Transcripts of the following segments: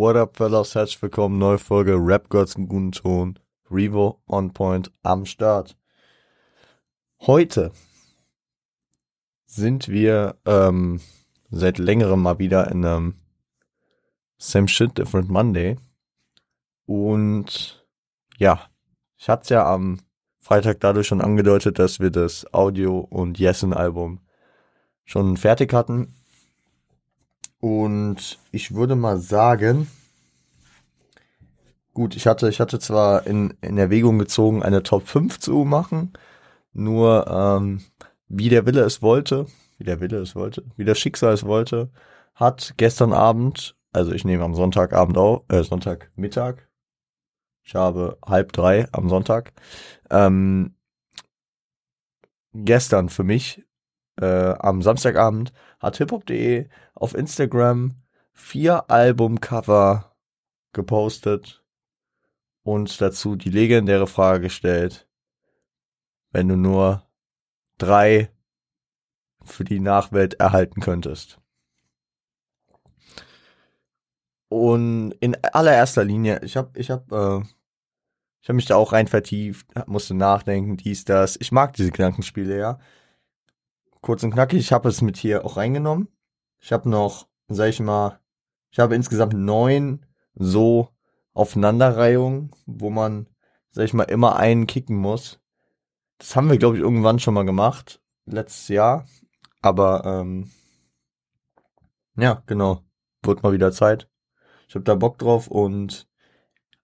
What up, fellas? Herzlich willkommen. Neue Folge Rap Gods im guten Ton. Revo on Point am Start. Heute sind wir ähm, seit längerem mal wieder in einem Same Shit Different Monday. Und ja, ich hatte es ja am Freitag dadurch schon angedeutet, dass wir das Audio- und Yesin-Album schon fertig hatten. Und ich würde mal sagen, gut, ich hatte, ich hatte zwar in, in Erwägung gezogen, eine Top 5 zu machen, nur ähm, wie der Wille es wollte, wie der Wille es wollte, wie das Schicksal es wollte, hat gestern Abend, also ich nehme am Sonntagabend auf, äh, Sonntagmittag, ich habe halb drei am Sonntag, ähm, gestern für mich, äh, am Samstagabend, hat hiphop.de auf Instagram vier Albumcover gepostet und dazu die legendäre Frage gestellt, wenn du nur drei für die Nachwelt erhalten könntest. Und in allererster Linie, ich habe ich hab, äh, hab mich da auch rein vertieft, musste nachdenken, dies, das. Ich mag diese Gedankenspiele, ja. Kurz und knackig, ich habe es mit hier auch reingenommen. Ich habe noch, sag ich mal, ich habe insgesamt neun so Aufeinanderreihungen, wo man, sag ich mal, immer einen kicken muss. Das haben wir, glaube ich, irgendwann schon mal gemacht, letztes Jahr. Aber ähm, ja, genau, wird mal wieder Zeit. Ich habe da Bock drauf und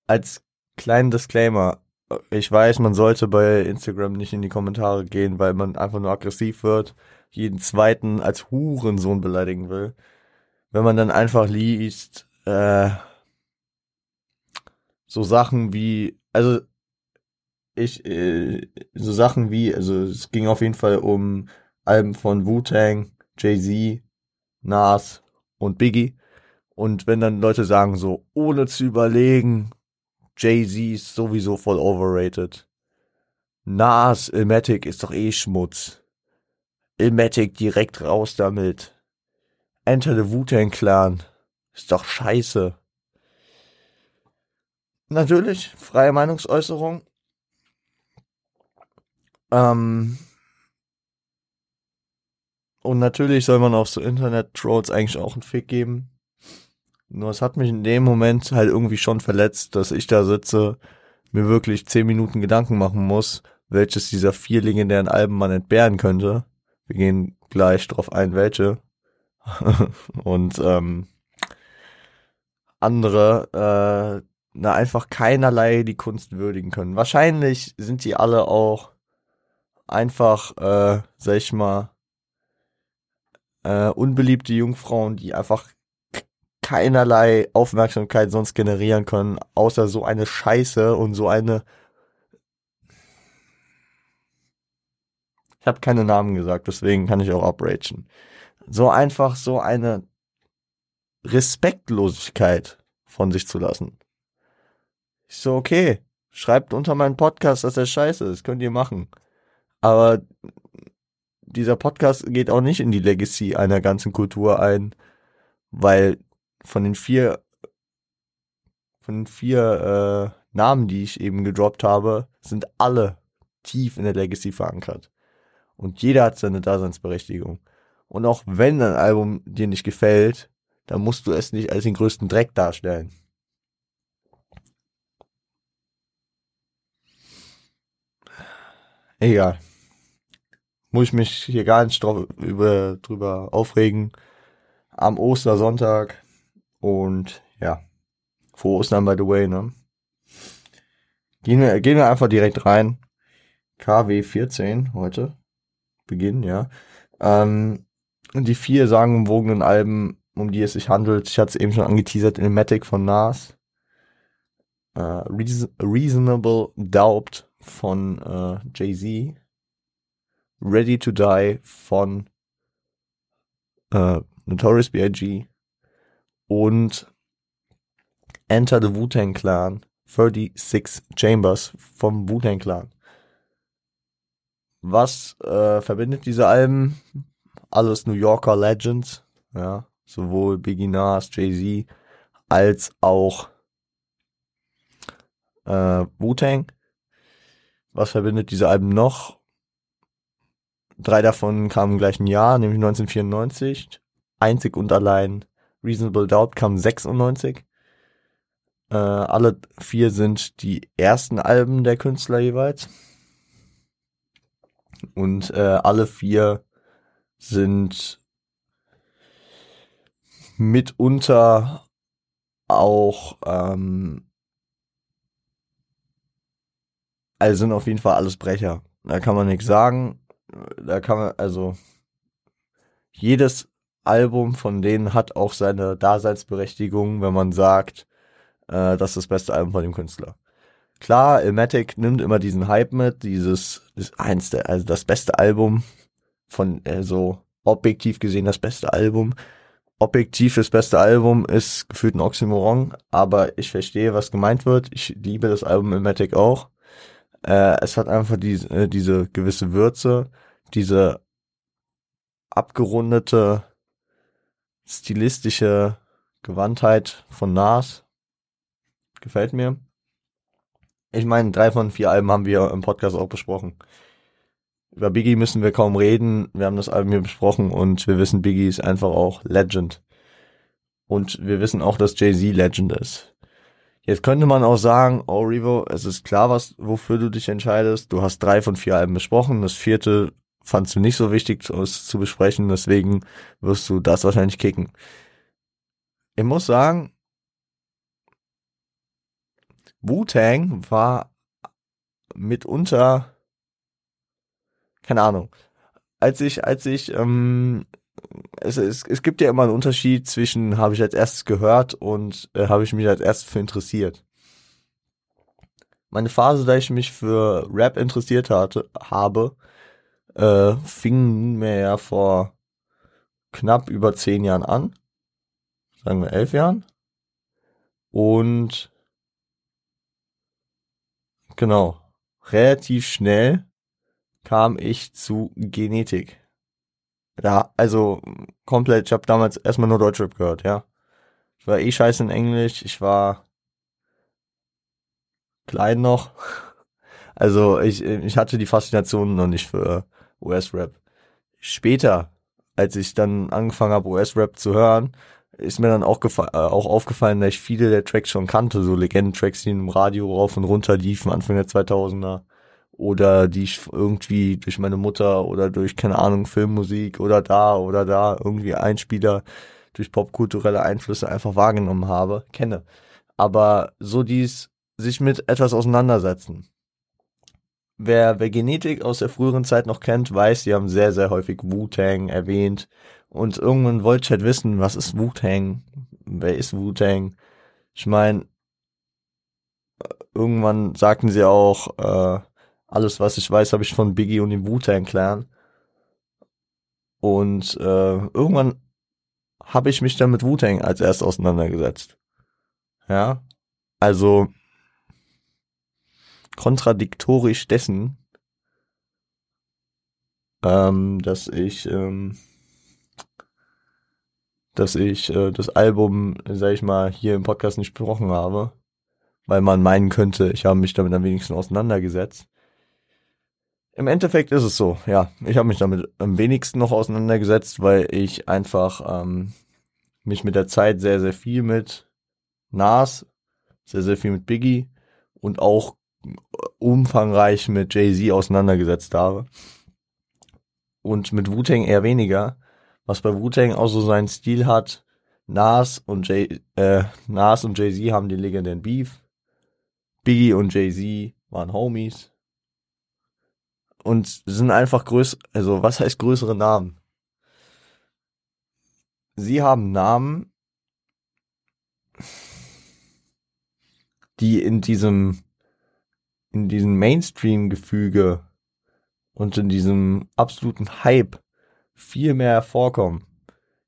als kleinen Disclaimer, ich weiß, man sollte bei Instagram nicht in die Kommentare gehen, weil man einfach nur aggressiv wird, jeden zweiten als Hurensohn beleidigen will. Wenn man dann einfach liest, äh, so Sachen wie, also ich, äh, so Sachen wie, also es ging auf jeden Fall um Alben von Wu-Tang, Jay-Z, Nas und Biggie. Und wenn dann Leute sagen so, ohne zu überlegen, Jay-Z ist sowieso voll overrated. Nas, Ilmatic ist doch eh Schmutz. Ilmatic direkt raus damit. Enter the Wu-Tang Clan. Ist doch scheiße. Natürlich, freie Meinungsäußerung. Ähm, und natürlich soll man auf so Internet-Trolls eigentlich auch einen Fick geben. Nur es hat mich in dem Moment halt irgendwie schon verletzt, dass ich da sitze, mir wirklich zehn Minuten Gedanken machen muss, welches dieser vier legendären Alben man entbehren könnte. Wir gehen gleich drauf ein, welche. und ähm, andere äh, na, einfach keinerlei die Kunst würdigen können. Wahrscheinlich sind die alle auch einfach, äh, sag ich mal, äh, unbeliebte Jungfrauen, die einfach keinerlei Aufmerksamkeit sonst generieren können, außer so eine Scheiße und so eine. Ich habe keine Namen gesagt, deswegen kann ich auch abragen. So einfach so eine Respektlosigkeit von sich zu lassen. Ich so, okay, schreibt unter meinen Podcast, dass er scheiße ist, könnt ihr machen. Aber dieser Podcast geht auch nicht in die Legacy einer ganzen Kultur ein, weil von den vier von den vier äh, Namen, die ich eben gedroppt habe, sind alle tief in der Legacy verankert. Und jeder hat seine Daseinsberechtigung. Und auch wenn ein Album dir nicht gefällt, dann musst du es nicht als den größten Dreck darstellen. Egal. Muss ich mich hier gar nicht drüber aufregen. Am Ostersonntag. Und ja. Frohe Ostern, by the way, ne? Gehen wir, gehen wir einfach direkt rein. KW 14 heute. Beginn, ja. Ähm, die vier sagenumwogenen Alben, um die es sich handelt, ich hatte es eben schon angeteasert, Ilmatic von Nas. Äh, Reason Reasonable Doubt von äh, Jay-Z, Ready to Die von äh, Notorious B.I.G. und Enter the Wu-Tang Clan 36 Chambers vom Wu-Tang Clan. Was äh, verbindet diese Alben? Alles New Yorker Legends, ja, sowohl Biggie Nas, Jay-Z, als auch äh, Wu-Tang. Was verbindet diese Alben noch? Drei davon kamen im gleichen Jahr, nämlich 1994. Einzig und allein Reasonable Doubt kam 96. Äh, alle vier sind die ersten Alben der Künstler jeweils. Und äh, alle vier sind mitunter auch, ähm, also sind auf jeden Fall alles Brecher. Da kann man nichts sagen. Da kann man, also jedes Album von denen hat auch seine Daseinsberechtigung, wenn man sagt, äh, das ist das beste Album von dem Künstler. Klar, Ilmatic nimmt immer diesen Hype mit, dieses ist eins der, also das beste Album von äh, so objektiv gesehen das beste Album. Objektiv das beste Album ist gefühlt ein Oxymoron, aber ich verstehe, was gemeint wird. Ich liebe das Album Ilmatic auch. Äh, es hat einfach die, äh, diese gewisse Würze, diese abgerundete stilistische Gewandtheit von Nas. Gefällt mir. Ich meine, drei von vier Alben haben wir im Podcast auch besprochen. Über Biggie müssen wir kaum reden. Wir haben das Album hier besprochen und wir wissen, Biggie ist einfach auch Legend. Und wir wissen auch, dass Jay-Z Legend ist. Jetzt könnte man auch sagen, oh Revo, es ist klar, was, wofür du dich entscheidest. Du hast drei von vier Alben besprochen. Das vierte fandst du nicht so wichtig, es zu besprechen. Deswegen wirst du das wahrscheinlich kicken. Ich muss sagen, Wu-Tang war mitunter, keine Ahnung, als ich, als ich, ähm, es, es, es gibt ja immer einen Unterschied zwischen habe ich als erstes gehört und äh, habe ich mich als erstes für interessiert. Meine Phase, da ich mich für Rap interessiert hatte, habe, äh, fing mir ja vor knapp über zehn Jahren an. Sagen wir elf Jahren. Und Genau. Relativ schnell kam ich zu Genetik. Da, also komplett, ich habe damals erstmal nur Deutschrap gehört, ja. Ich war eh scheiße in Englisch, ich war klein noch. Also ich, ich hatte die Faszination noch nicht für US-Rap. Später, als ich dann angefangen habe, US-Rap zu hören, ist mir dann auch, äh, auch aufgefallen, dass ich viele der Tracks schon kannte, so Legenden-Tracks, die im Radio rauf und runter liefen, Anfang der 2000er. Oder die ich irgendwie durch meine Mutter oder durch, keine Ahnung, Filmmusik oder da oder da irgendwie Einspieler durch popkulturelle Einflüsse einfach wahrgenommen habe, kenne. Aber so dies sich mit etwas auseinandersetzen. Wer, wer Genetik aus der früheren Zeit noch kennt, weiß, sie haben sehr, sehr häufig Wu-Tang erwähnt, und irgendwann wollte ich halt wissen, was ist Wu-Tang? Wer ist Wu-Tang? Ich meine, irgendwann sagten sie auch, äh, alles, was ich weiß, habe ich von Biggie und dem Wu-Tang-Clan. Und äh, irgendwann habe ich mich dann mit Wu-Tang als erst auseinandergesetzt. Ja, also kontradiktorisch dessen, ähm, dass ich ähm, dass ich äh, das Album, sag ich mal, hier im Podcast nicht besprochen habe, weil man meinen könnte, ich habe mich damit am wenigsten auseinandergesetzt. Im Endeffekt ist es so, ja, ich habe mich damit am wenigsten noch auseinandergesetzt, weil ich einfach ähm, mich mit der Zeit sehr, sehr viel mit Nas, sehr, sehr viel mit Biggie und auch umfangreich mit Jay-Z auseinandergesetzt habe. Und mit Wu-Tang eher weniger was bei Wu-Tang auch so seinen Stil hat. Nas und Jay, äh, Nas und Jay-Z haben den legendären Beef. Biggie und Jay-Z waren Homies. Und sind einfach größer, also was heißt größere Namen? Sie haben Namen, die in diesem, in diesem Mainstream-Gefüge und in diesem absoluten Hype viel mehr vorkommen.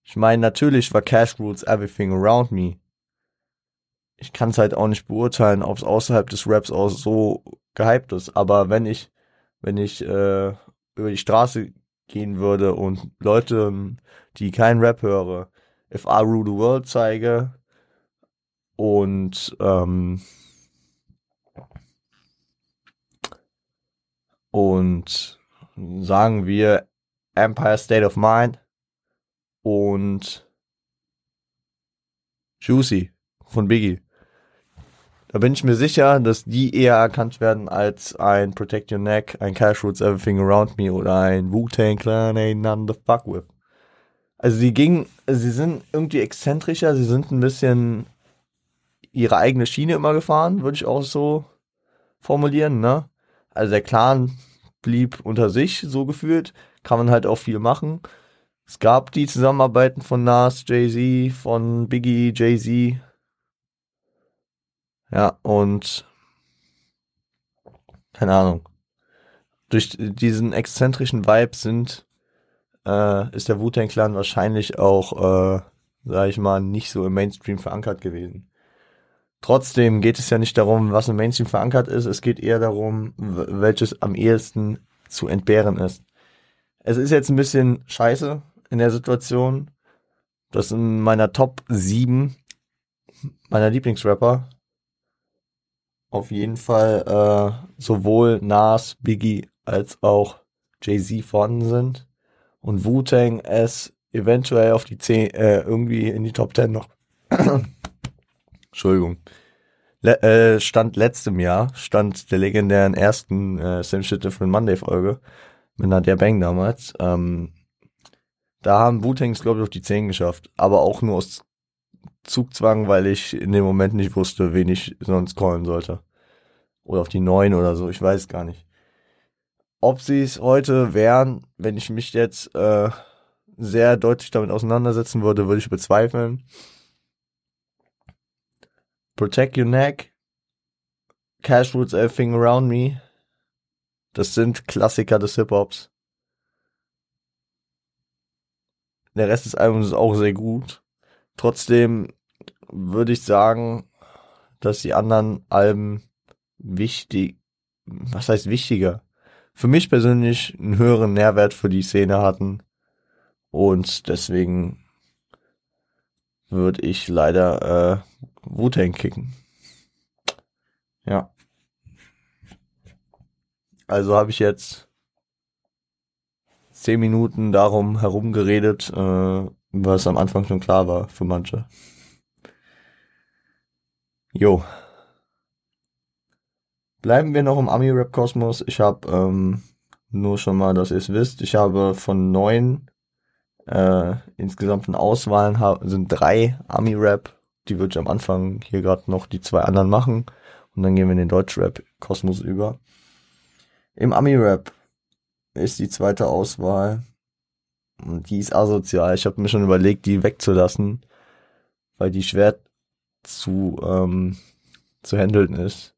Ich meine, natürlich war Cash Rules Everything Around Me. Ich kann es halt auch nicht beurteilen, ob es außerhalb des Raps auch so gehypt ist. Aber wenn ich, wenn ich äh, über die Straße gehen würde und Leute, die keinen Rap höre, If I Rule the World zeige, und ähm, und sagen wir Empire State of Mind und Juicy von Biggie. Da bin ich mir sicher, dass die eher erkannt werden als ein Protect Your Neck, ein Cash Roots Everything Around Me oder ein Wu-Tang Clan Ain't None to Fuck With. Also die gingen, sie sind irgendwie exzentrischer, sie sind ein bisschen ihre eigene Schiene immer gefahren, würde ich auch so formulieren, ne? Also der Clan blieb unter sich, so gefühlt, kann man halt auch viel machen. Es gab die Zusammenarbeiten von Nas, Jay-Z, von Biggie, Jay-Z. Ja, und keine Ahnung. Durch diesen exzentrischen Vibe sind, äh, ist der Wu-Tang Clan wahrscheinlich auch, äh, sag ich mal, nicht so im Mainstream verankert gewesen. Trotzdem geht es ja nicht darum, was im Mainstream verankert ist, es geht eher darum, welches am ehesten zu entbehren ist. Es ist jetzt ein bisschen scheiße, in der Situation. Das in meiner Top 7 meiner Lieblingsrapper auf jeden Fall äh, sowohl Nas, Biggie als auch Jay-Z vorhanden sind und Wu-Tang es eventuell auf die 10, äh, irgendwie in die Top 10 noch. Entschuldigung. Le äh, stand letztem Jahr, stand der legendären ersten äh, Same Shit Different Monday Folge mit Nadia Bang damals. Ähm, da haben Wu-Tangs, glaube ich, auf die 10 geschafft. Aber auch nur aus Zugzwang, weil ich in dem Moment nicht wusste, wen ich sonst callen sollte. Oder auf die 9 oder so, ich weiß gar nicht. Ob sie es heute wären, wenn ich mich jetzt äh, sehr deutlich damit auseinandersetzen würde, würde ich bezweifeln. Protect Your Neck, Cash Roots Everything Around Me, das sind Klassiker des Hip-Hops. Der Rest des Albums ist auch sehr gut. Trotzdem würde ich sagen, dass die anderen Alben wichtig, was heißt wichtiger? Für mich persönlich einen höheren Nährwert für die Szene hatten. Und deswegen würde ich leider äh, Wu-Tang kicken. Ja. Also habe ich jetzt zehn Minuten darum herumgeredet, äh, was am Anfang schon klar war für manche. Jo. Bleiben wir noch im Ami-Rap-Kosmos. Ich habe ähm, nur schon mal, dass ihr es wisst, ich habe von neun äh, insgesamten Auswahlen sind drei Ami-Rap. Die würde ich am Anfang hier gerade noch die zwei anderen machen. Und dann gehen wir in den Deutsch-Rap-Kosmos über. Im Ami-Rap ist die zweite Auswahl. Und die ist asozial. Ich habe mir schon überlegt, die wegzulassen, weil die schwer zu, ähm, zu handeln ist.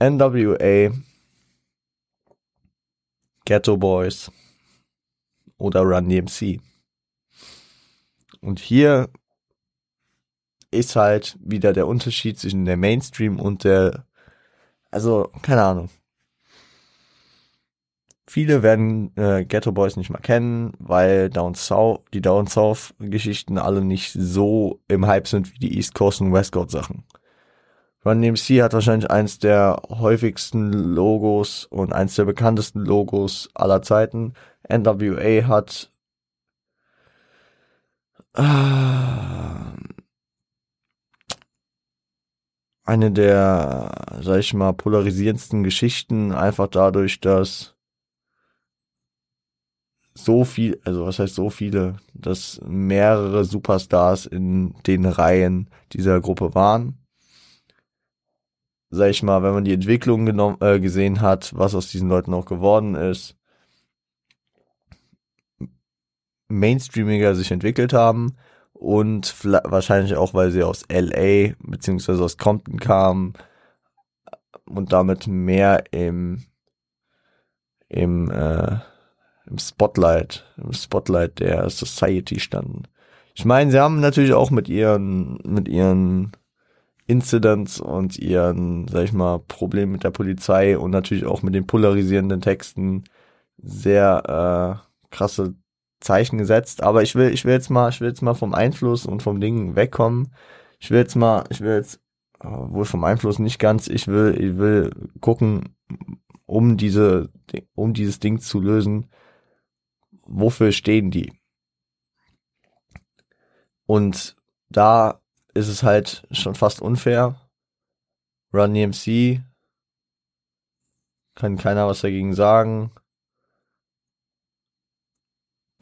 NWA, Ghetto Boys oder Run DMC. Und hier ist halt wieder der Unterschied zwischen der Mainstream und der, also keine Ahnung. Viele werden äh, Ghetto Boys nicht mal kennen, weil Down South, die Down South Geschichten alle nicht so im Hype sind wie die East Coast und West Coast Sachen. Run DMC hat wahrscheinlich eins der häufigsten Logos und eins der bekanntesten Logos aller Zeiten. NWA hat eine der, sag ich mal, polarisierendsten Geschichten, einfach dadurch, dass so viel, also was heißt so viele, dass mehrere Superstars in den Reihen dieser Gruppe waren. Sag ich mal, wenn man die Entwicklung genommen, äh, gesehen hat, was aus diesen Leuten auch geworden ist, mainstreamiger sich entwickelt haben und wahrscheinlich auch, weil sie aus LA beziehungsweise aus Compton kamen und damit mehr im im äh, im Spotlight, im Spotlight der Society standen. Ich meine, sie haben natürlich auch mit ihren, mit ihren Incidents und ihren, sag ich mal, Problemen mit der Polizei und natürlich auch mit den polarisierenden Texten sehr äh, krasse Zeichen gesetzt. Aber ich will, ich will jetzt mal, ich will jetzt mal vom Einfluss und vom Ding wegkommen. Ich will jetzt mal, ich will jetzt, äh, wohl vom Einfluss nicht ganz, ich will, ich will gucken, um diese, um dieses Ding zu lösen, wofür stehen die? Und da ist es halt schon fast unfair. Run DMC kann keiner was dagegen sagen.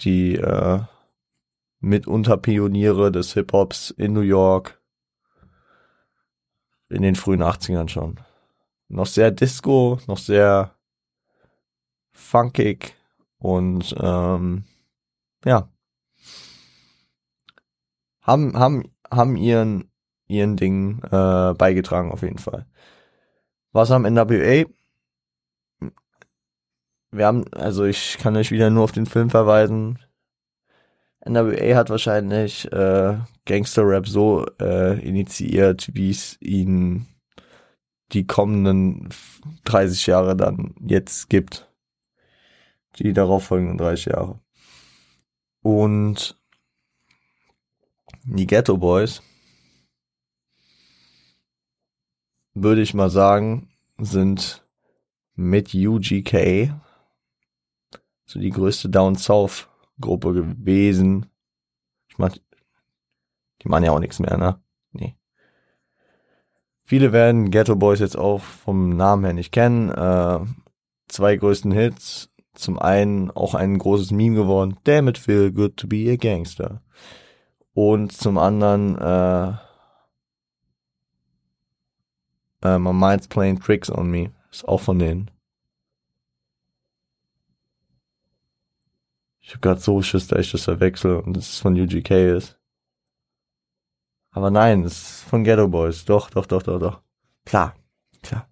Die äh, mitunter Pioniere des Hip-Hops in New York in den frühen 80ern schon. Noch sehr Disco, noch sehr funkig und ähm, ja haben haben haben ihren ihren Ding äh, beigetragen auf jeden Fall. Was am NWA? Wir haben, also ich kann euch wieder nur auf den Film verweisen. NWA hat wahrscheinlich äh, Gangster-Rap so äh, initiiert, wie es ihn die kommenden 30 Jahre dann jetzt gibt. Die darauf folgenden 30 Jahre. Und die Ghetto Boys, würde ich mal sagen, sind mit UGK so die größte Down South Gruppe gewesen. Ich mach, die machen ja auch nichts mehr, ne? Nee. Viele werden Ghetto Boys jetzt auch vom Namen her nicht kennen. Äh, zwei größten Hits. Zum einen auch ein großes Meme geworden. Damn it feel good to be a gangster. Und zum anderen äh, äh, My Mind's Playing Tricks on Me. Ist auch von denen. Ich hab grad so Schiss, dass ich das verwechsel und es von UGK ist. Aber nein, es ist von Ghetto Boys. Doch, doch, doch, doch, doch. Klar, klar.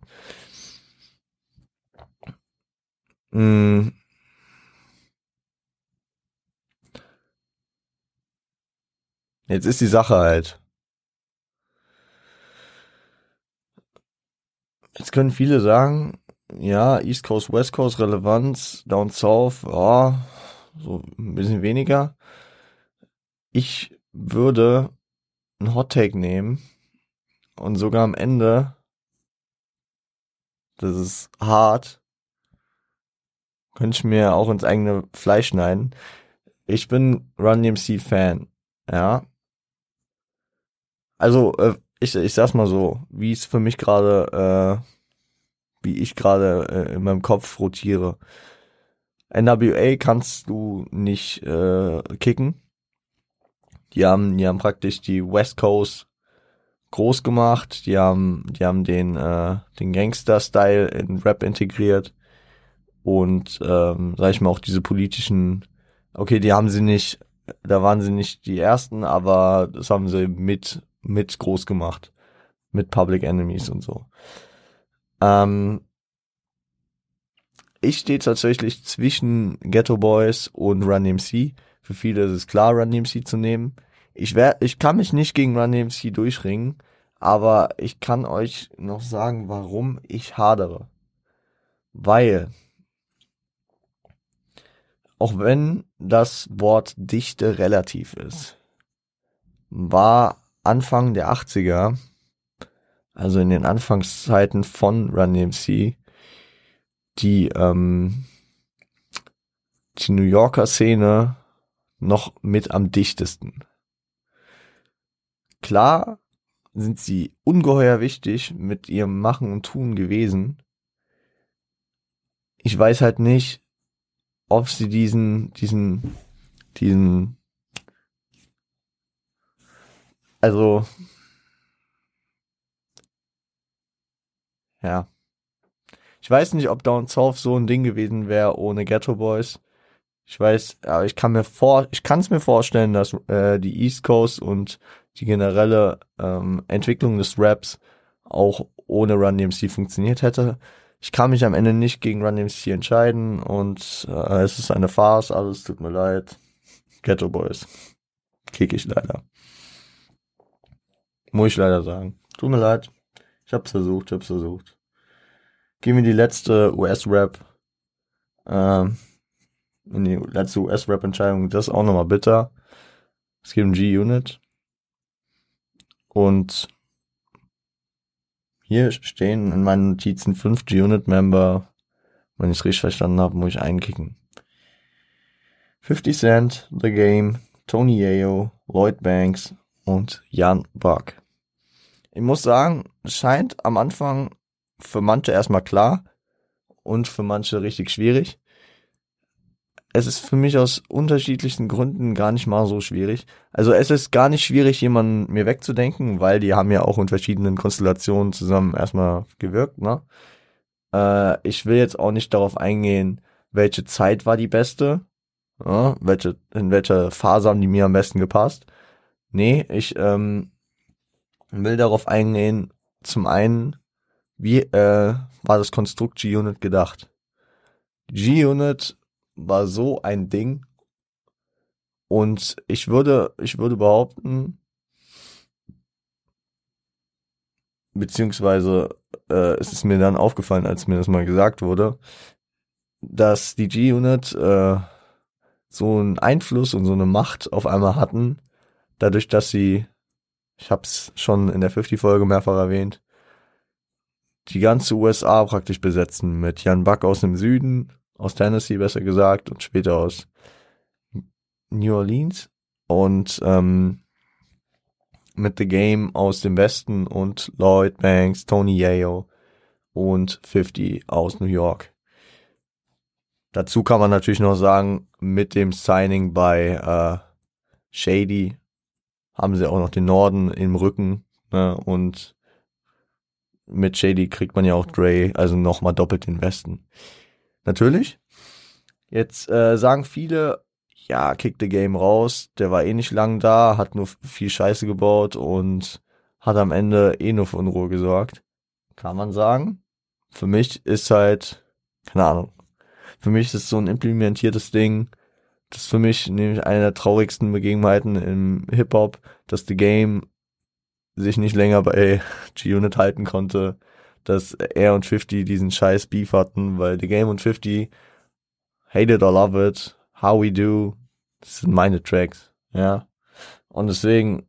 Mm. Jetzt ist die Sache halt. Jetzt können viele sagen, ja, East Coast, West Coast, Relevanz, Down South, ja, so ein bisschen weniger. Ich würde einen Hot Take nehmen und sogar am Ende, das ist hart, könnte ich mir auch ins eigene Fleisch schneiden. Ich bin Run DMC Fan, ja. Also, äh, ich, ich sag's mal so, wie es für mich gerade, äh, wie ich gerade äh, in meinem Kopf rotiere. NWA kannst du nicht äh, kicken. Die haben, die haben praktisch die West Coast groß gemacht. Die haben, die haben den, äh, den Gangster-Style in Rap integriert. Und, ähm, sag ich mal, auch diese politischen, okay, die haben sie nicht, da waren sie nicht die ersten, aber das haben sie mit, mit groß gemacht. Mit Public Enemies und so. Ähm, ich stehe tatsächlich zwischen Ghetto Boys und Run DMC. Für viele ist es klar, Run DMC zu nehmen. Ich wär, ich kann mich nicht gegen Run DMC durchringen, aber ich kann euch noch sagen, warum ich hadere. Weil, auch wenn das Wort Dichte relativ ist, war Anfang der 80er, also in den Anfangszeiten von Run DMC, die, ähm, die New Yorker Szene noch mit am dichtesten. Klar sind sie ungeheuer wichtig mit ihrem Machen und Tun gewesen. Ich weiß halt nicht, ob sie diesen, diesen, diesen, also, ja. Ich weiß nicht, ob Down South so ein Ding gewesen wäre ohne Ghetto Boys. Ich weiß, aber ich kann mir vor, ich kann es mir vorstellen, dass äh, die East Coast und die generelle ähm, Entwicklung des Raps auch ohne Run DMC funktioniert hätte. Ich kann mich am Ende nicht gegen Run DMC entscheiden und äh, es ist eine Farce, alles tut mir leid. Ghetto Boys. Kick ich leider. Muss ich leider sagen. Tut mir leid. Ich hab's versucht, ich hab's versucht gehen wir die letzte US-Rap, ähm, in die letzte US-Rap-Entscheidung, das ist auch nochmal bitter. Es geht um G-Unit. Und hier stehen in meinen Notizen fünf G-Unit-Member. Wenn ich es richtig verstanden habe, muss ich einkicken. 50 Cent, The Game, Tony Yeo, Lloyd Banks und Jan Buck. Ich muss sagen, scheint am Anfang für manche erstmal klar und für manche richtig schwierig. Es ist für mich aus unterschiedlichsten Gründen gar nicht mal so schwierig. Also es ist gar nicht schwierig, jemanden mir wegzudenken, weil die haben ja auch in verschiedenen Konstellationen zusammen erstmal gewirkt, ne? Äh, ich will jetzt auch nicht darauf eingehen, welche Zeit war die beste, ja, welche, in welcher Phase haben die mir am besten gepasst. Nee, ich ähm, will darauf eingehen, zum einen, wie äh, war das Konstrukt G-Unit gedacht? G-Unit war so ein Ding und ich würde, ich würde behaupten, beziehungsweise äh, es ist mir dann aufgefallen, als mir das mal gesagt wurde, dass die G-Unit äh, so einen Einfluss und so eine Macht auf einmal hatten, dadurch, dass sie, ich habe es schon in der 50-Folge mehrfach erwähnt, die ganze USA praktisch besetzen mit Jan Buck aus dem Süden, aus Tennessee besser gesagt und später aus New Orleans und ähm, mit The Game aus dem Westen und Lloyd Banks, Tony Yeo und 50 aus New York. Dazu kann man natürlich noch sagen, mit dem Signing bei äh, Shady haben sie auch noch den Norden im Rücken ne? und mit Shady kriegt man ja auch Dre, also nochmal doppelt den Westen. Natürlich. Jetzt äh, sagen viele, ja, kick the game raus, der war eh nicht lang da, hat nur viel Scheiße gebaut und hat am Ende eh nur für Unruhe gesorgt. Kann man sagen. Für mich ist halt, keine Ahnung, für mich ist es so ein implementiertes Ding. Das ist für mich nämlich eine der traurigsten Begebenheiten im Hip-Hop, dass The Game sich nicht länger bei G-Unit halten konnte, dass er und 50 diesen scheiß Beef hatten, weil The Game und 50 Hate It or Love It, How We Do, das sind meine Tracks, ja. Und deswegen,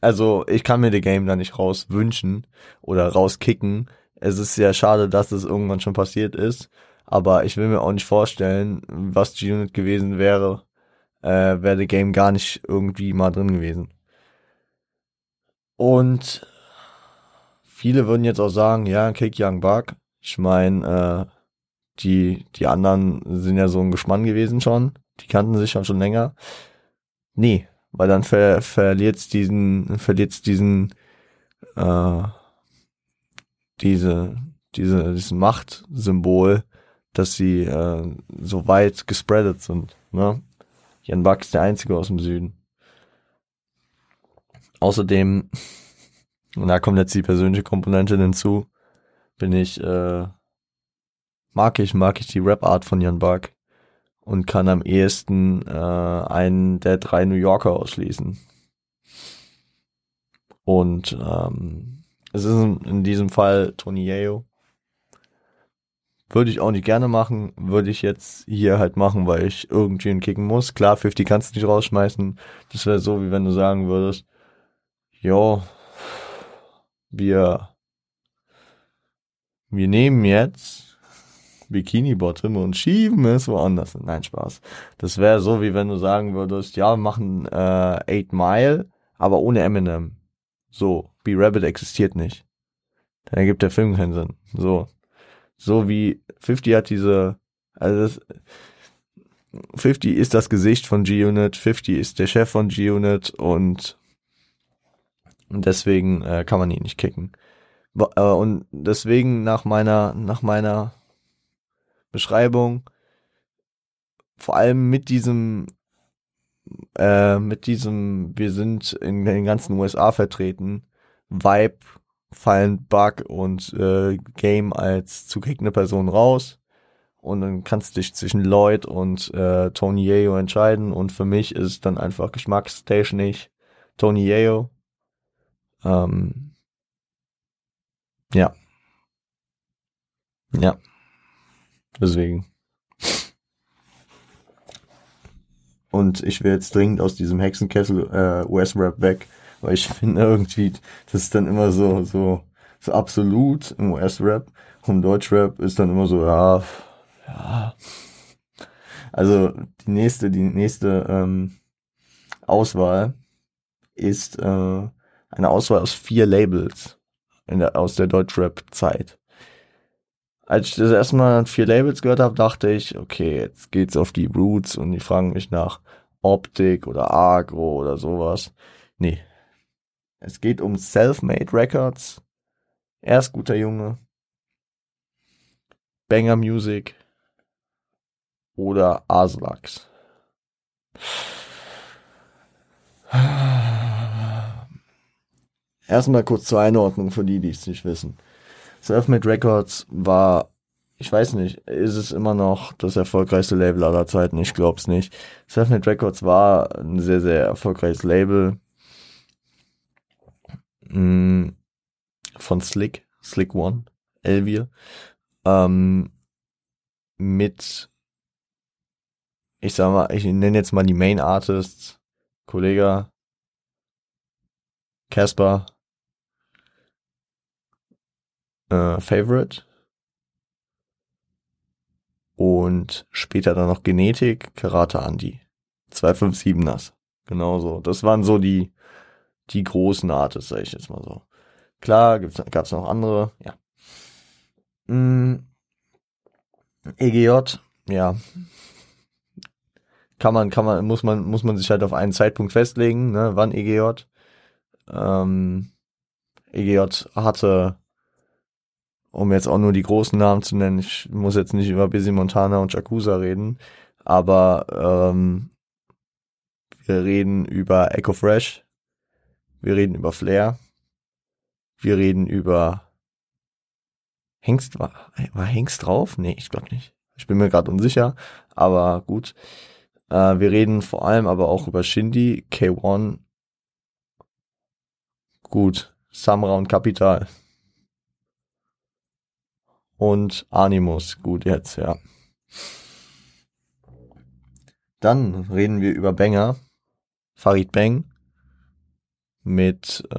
also ich kann mir The Game da nicht raus wünschen oder rauskicken, es ist sehr schade, dass es irgendwann schon passiert ist. Aber ich will mir auch nicht vorstellen, was G-Unit gewesen wäre, äh, wäre The Game gar nicht irgendwie mal drin gewesen. Und viele würden jetzt auch sagen, ja, Kick Young Buck. Ich meine, äh, die, die anderen sind ja so ein Geschmann gewesen schon. Die kannten sich schon schon länger. Nee, weil dann ver verliert's diesen, verliert's diesen, äh, diese, diese, dieses Machtsymbol, dass sie äh, so weit gespreadet sind. Ne? Jan ist der Einzige aus dem Süden. Außerdem, und da kommt jetzt die persönliche Komponente hinzu, bin ich, äh, mag ich, mag ich die Rap-Art von Jan Buck und kann am ehesten äh, einen der drei New Yorker ausschließen. Und ähm, es ist in diesem Fall Tony Yeo. Würde ich auch nicht gerne machen, würde ich jetzt hier halt machen, weil ich irgendwie kicken muss. Klar, 50 kannst du nicht rausschmeißen. Das wäre so, wie wenn du sagen würdest, jo, wir, wir nehmen jetzt Bikini Bottom und schieben es woanders. Nein, Spaß. Das wäre so, wie wenn du sagen würdest, ja, wir machen äh, 8 Mile, aber ohne Eminem. So, B-Rabbit existiert nicht. Dann ergibt der Film keinen Sinn. So. So wie 50 hat diese, also das, 50 ist das Gesicht von G-Unit, 50 ist der Chef von G-Unit und deswegen äh, kann man ihn nicht kicken. Äh, und deswegen nach meiner, nach meiner Beschreibung, vor allem mit diesem äh, mit diesem, wir sind in den ganzen USA vertreten, Vibe fallen Bug und äh, Game als zugegnete Person raus. Und dann kannst du dich zwischen Lloyd und äh, Tony Yeo entscheiden. Und für mich ist es dann einfach geschmackstechnisch Tony Yeo. Ähm, ja. Ja. Deswegen. und ich will jetzt dringend aus diesem Hexenkessel äh, US-Rap weg, weil ich finde irgendwie, das ist dann immer so, so, so absolut im US-Rap und Deutsch-Rap ist dann immer so, ja, ja. Also die nächste, die nächste ähm, Auswahl ist äh, eine Auswahl aus vier Labels in der, aus der Deutschrap-Zeit. Als ich das erste Mal vier Labels gehört habe, dachte ich, okay, jetzt geht's auf die Roots und die fragen mich nach Optik oder Agro oder sowas. Nee. Es geht um Self-Made Records. Erst guter Junge. Banger Music oder Aslax. Erstmal kurz zur Einordnung für die, die es nicht wissen. Selfmade Records war, ich weiß nicht, ist es immer noch das erfolgreichste Label aller Zeiten? Ich glaube es nicht. Selfmade Records war ein sehr, sehr erfolgreiches Label mm, von Slick, Slick One, Elvier, ähm, mit, ich sag mal, ich nenne jetzt mal die Main Artists, Kollege, Casper, äh, Favorite und später dann noch Genetik, Karate Andy. 257ers. Genauso. Das waren so die, die großen Artists, sag ich jetzt mal so. Klar, gab es noch andere, ja. Mm, EGJ, ja. Kann man, kann man, muss man, muss man sich halt auf einen Zeitpunkt festlegen, ne, wann EGJ. Ähm, EGJ hatte um jetzt auch nur die großen Namen zu nennen, ich muss jetzt nicht über Busy Montana und Yakuza reden, aber ähm, wir reden über Echo Fresh, wir reden über Flair, wir reden über Hengst war, war Hengst drauf? Nee, ich glaube nicht. Ich bin mir gerade unsicher, aber gut. Äh, wir reden vor allem aber auch über Shindy, K1, gut, Samra und Capital und Animus. Gut, jetzt, ja. Dann reden wir über Banger. Farid Bang mit äh,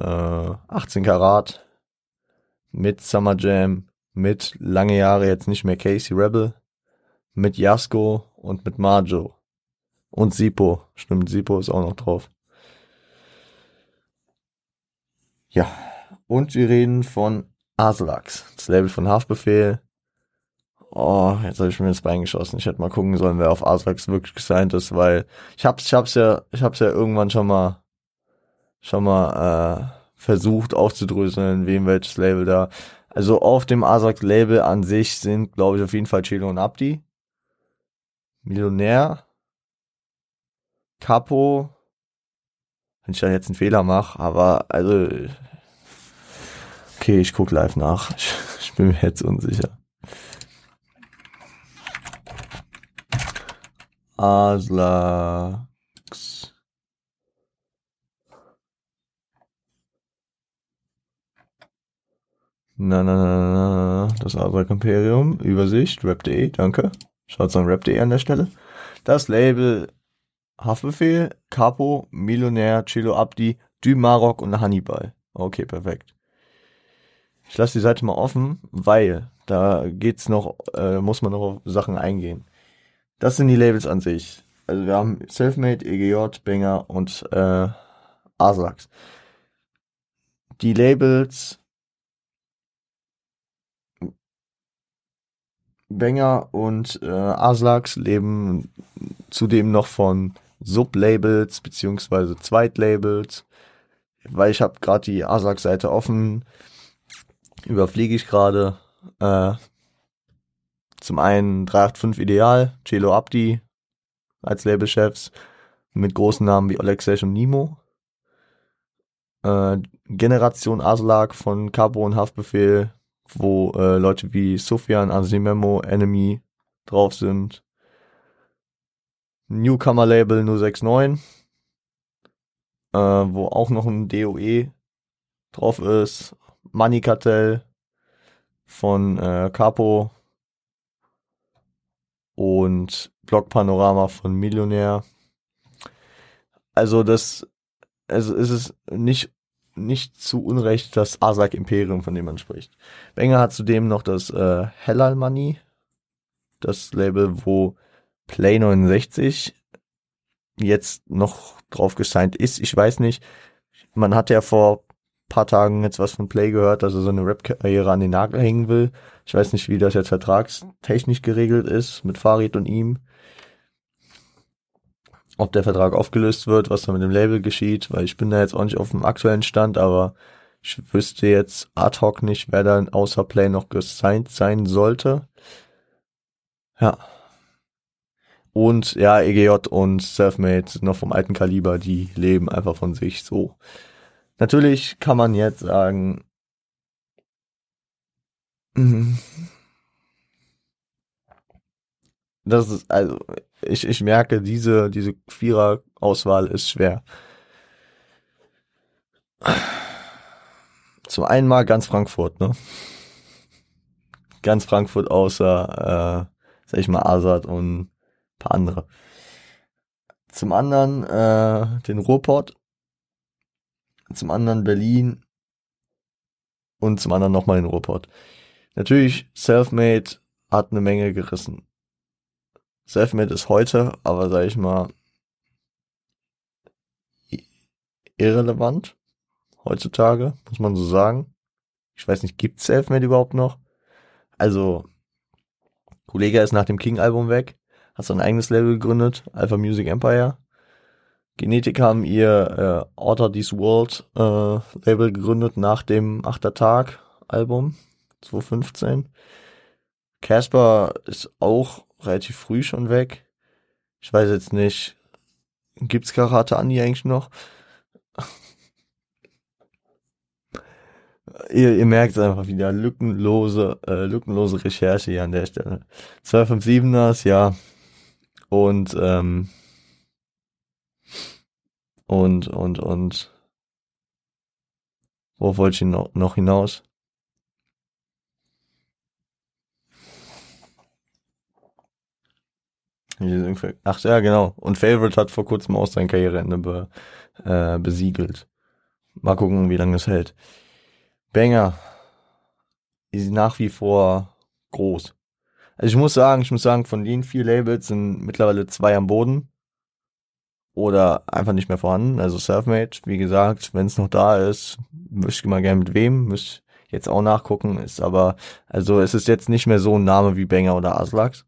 18 Karat, mit Summer Jam, mit lange Jahre jetzt nicht mehr Casey Rebel, mit Yasko und mit Marjo. Und Sipo. Stimmt, Sipo ist auch noch drauf. Ja. Und wir reden von Aslax, das Label von Haftbefehl. Oh, jetzt habe ich mir ins Bein geschossen. Ich hätte mal gucken sollen, wer auf Aslax wirklich gesigned ist, weil ich hab's, ich hab's ja, ich hab's ja irgendwann schon mal, schon mal äh, versucht aufzudröseln, wem welches Label da. Also auf dem Aslax Label an sich sind, glaube ich, auf jeden Fall Chelo und Abdi. Millionär. Capo. Wenn ich da jetzt einen Fehler mache, aber also Okay, ich guck live nach. Ich, ich bin mir jetzt unsicher. Aslax. Na, na, na, na, das Aslax Imperium. Übersicht, rap.de, danke. Schaut an rap.de an der Stelle. Das Label Haftbefehl, Capo, Millionär, Chilo Abdi, Du Marok und Hannibal. Okay, perfekt. Ich lasse die Seite mal offen, weil da geht's noch, äh, muss man noch auf Sachen eingehen. Das sind die Labels an sich. Also wir haben Selfmade, EGJ, Banger und äh, Aslax. Die Labels Banger und äh, Aslax leben zudem noch von Sublabels beziehungsweise Zweitlabels, weil ich habe gerade die Aslax-Seite offen überfliege ich gerade. Äh, zum einen 385 Ideal, Celo Abdi als Labelchefs mit großen Namen wie Alexej und Nimo. Äh, Generation Aslak von Cabo und Haftbefehl, wo äh, Leute wie Sufjan, Asimemo, Enemy drauf sind. Newcomer Label 069, äh, wo auch noch ein DOE drauf ist. Money Cartel von äh, Capo und Blockpanorama von Millionär. also das, also es ist nicht, nicht zu Unrecht das Asak Imperium, von dem man spricht. Banger hat zudem noch das äh, Hellal Money, das Label, wo Play 69 jetzt noch drauf gesigned ist. Ich weiß nicht. Man hat ja vor paar Tagen jetzt was von Play gehört, dass er so eine Rap-Karriere an den Nagel hängen will. Ich weiß nicht, wie das jetzt vertragstechnisch geregelt ist mit Farid und ihm. Ob der Vertrag aufgelöst wird, was da mit dem Label geschieht, weil ich bin da jetzt auch nicht auf dem aktuellen Stand, aber ich wüsste jetzt ad hoc nicht, wer dann außer Play noch gesigned sein sollte. Ja. Und ja, EGJ und Selfmade sind noch vom alten Kaliber, die leben einfach von sich so. Natürlich kann man jetzt sagen, mhm. Das ist, also, ich, ich merke, diese, diese Vierer-Auswahl ist schwer. Zum einen mal ganz Frankfurt, ne? Ganz Frankfurt außer, äh, sag ich mal, Azad und ein paar andere. Zum anderen äh, den Ruhrpott zum anderen Berlin und zum anderen nochmal den Ruhrpott. Natürlich, Selfmade hat eine Menge gerissen. Selfmade ist heute, aber sag ich mal, irrelevant heutzutage, muss man so sagen. Ich weiß nicht, gibt Selfmade überhaupt noch? Also, Kollege ist nach dem King-Album weg, hat sein eigenes Label gegründet, Alpha Music Empire. Genetik haben ihr äh, Order This World äh, Label gegründet nach dem Achter Tag Album 2015. Casper ist auch relativ früh schon weg. Ich weiß jetzt nicht, gibt's Karate Andi eigentlich noch? ihr, ihr merkt einfach wieder lückenlose, äh, lückenlose Recherche hier an der Stelle. 257ers, ja. Und ähm, und, und, und. Wo wollte ich noch, noch hinaus? Ach ja, genau. Und Favorite hat vor kurzem auch sein Karriereende be, äh, besiegelt. Mal gucken, wie lange es hält. Banger ist nach wie vor groß. Also ich muss sagen, ich muss sagen, von den vier Labels sind mittlerweile zwei am Boden oder einfach nicht mehr vorhanden. Also Selfmade, wie gesagt, wenn es noch da ist, wüsste ich mal gerne mit wem, müsste jetzt auch nachgucken, ist aber, also es ist jetzt nicht mehr so ein Name wie Banger oder Aslax.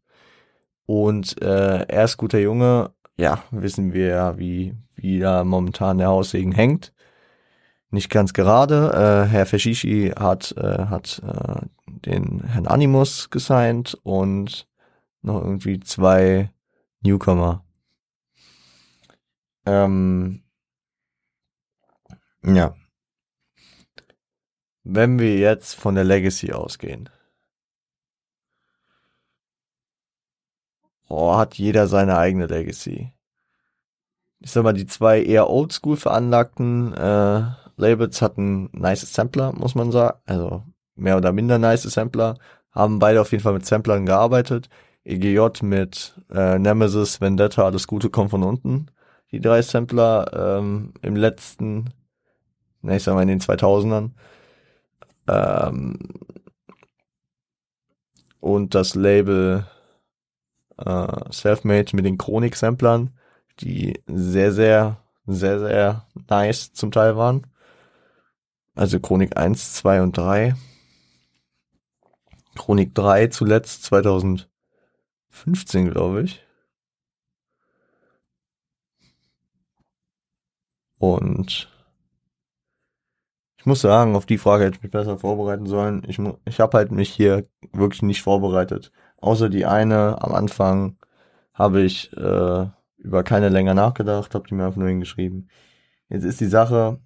Und äh, er ist guter Junge, ja, wissen wir ja, wie, wie da momentan der Haussegen hängt. Nicht ganz gerade. Äh, Herr Feshishi hat, äh, hat äh, den Herrn Animus gesigned und noch irgendwie zwei Newcomer. Ähm, ja. Wenn wir jetzt von der Legacy ausgehen. Oh, hat jeder seine eigene Legacy. Ich sag mal, die zwei eher oldschool veranlagten äh, Labels hatten nice Sampler, muss man sagen. Also mehr oder minder nice Sampler. Haben beide auf jeden Fall mit Samplern gearbeitet. EGJ mit äh, Nemesis, Vendetta, alles Gute kommt von unten die drei Sampler ähm, im letzten, na ich sag mal in den 2000ern. Ähm, und das Label äh, Selfmade mit den Chronik-Samplern, die sehr, sehr, sehr, sehr nice zum Teil waren. Also Chronik 1, 2 und 3. Chronik 3 zuletzt 2015, glaube ich. Und ich muss sagen, auf die Frage hätte ich mich besser vorbereiten sollen. Ich, ich habe halt mich hier wirklich nicht vorbereitet. Außer die eine am Anfang habe ich äh, über keine länger nachgedacht, habe die mir einfach nur hingeschrieben. Jetzt ist die Sache,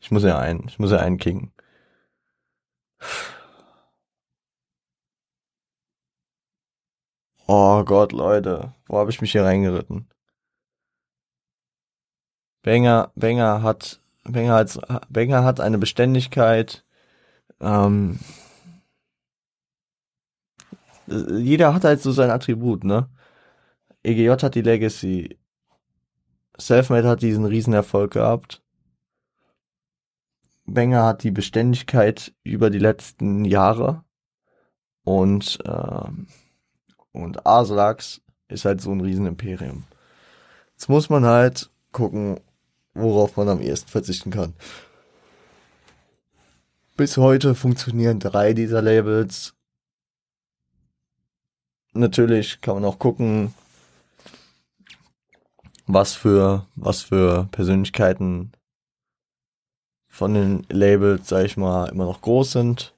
ich muss ja einen, ich muss ja einen kicken. Oh Gott, Leute, wo habe ich mich hier reingeritten? Wenger, Wenger hat, Wenger hat, Wenger hat eine Beständigkeit. Ähm, jeder hat halt so sein Attribut, ne? EGJ hat die Legacy. Selfmade hat diesen Riesenerfolg gehabt. Banger hat die Beständigkeit über die letzten Jahre. Und, äh, und Aslax ist halt so ein Riesenimperium. Jetzt muss man halt gucken, worauf man am ehesten verzichten kann. Bis heute funktionieren drei dieser Labels. Natürlich kann man auch gucken, was für, was für Persönlichkeiten von den Labels, sag ich mal, immer noch groß sind.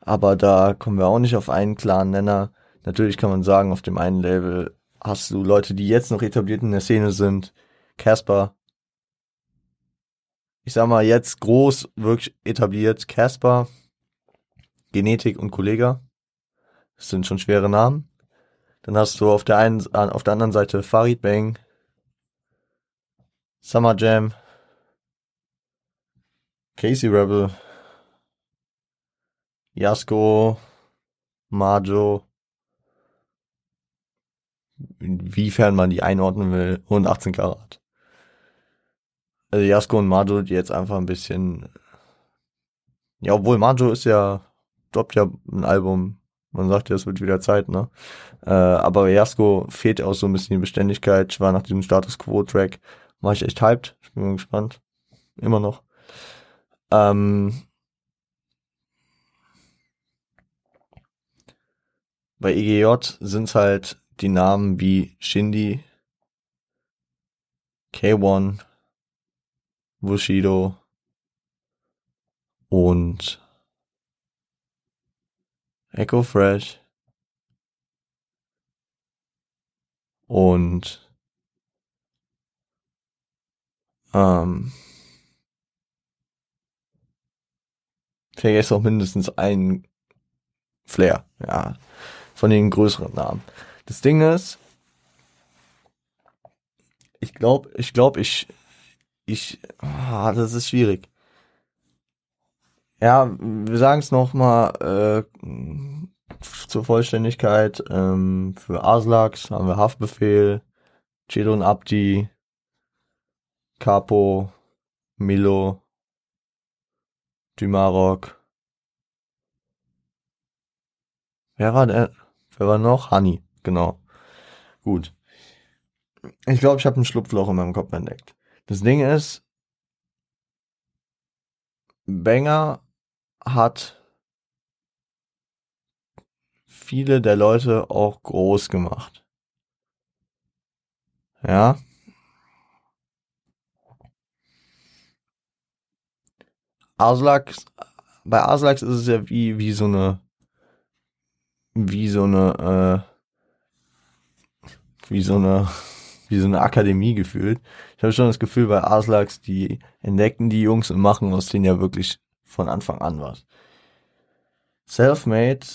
Aber da kommen wir auch nicht auf einen klaren Nenner. Natürlich kann man sagen, auf dem einen Label hast du Leute, die jetzt noch etabliert in der Szene sind. Casper. Ich sag mal, jetzt groß, wirklich etabliert. Casper, Genetik und Kollega. Das sind schon schwere Namen. Dann hast du auf der einen, auf der anderen Seite Farid Bang, Summer Jam, Casey Rebel, Jasko, Majo, inwiefern man die einordnen will, und 18 Karat. Also Jasko und Majo, die jetzt einfach ein bisschen, ja, obwohl Majo ist ja, droppt ja ein Album man sagt ja, es wird wieder Zeit, ne? Äh, aber Jasko fehlt auch so ein bisschen die Beständigkeit. Ich war nach diesem Status Quo-Track, war ich echt hyped. Ich bin gespannt. Immer noch. Ähm, bei EGJ sind's halt die Namen wie Shindy, K1, Bushido und Echo Fresh und ähm, vergesse auch mindestens einen Flair, ja, von den größeren Namen. Das Ding ist, ich glaube, ich glaube, ich, ich, ah, das ist schwierig. Ja, wir sagen es nochmal äh, zur Vollständigkeit. Ähm, für Aslax haben wir Haftbefehl, Chedon Abdi, Capo, Milo, Dymarok. Wer war der? Wer war noch? Honey, genau. Gut. Ich glaube, ich habe ein Schlupfloch in meinem Kopf entdeckt. Das Ding ist, Banger hat viele der Leute auch groß gemacht. Ja. Aslax, bei Aslax ist es ja wie, wie so eine, wie so eine, äh, wie so eine, wie so eine Akademie gefühlt. Ich habe schon das Gefühl, bei Aslax, die entdecken die Jungs und machen aus denen ja wirklich von Anfang an was. Selfmade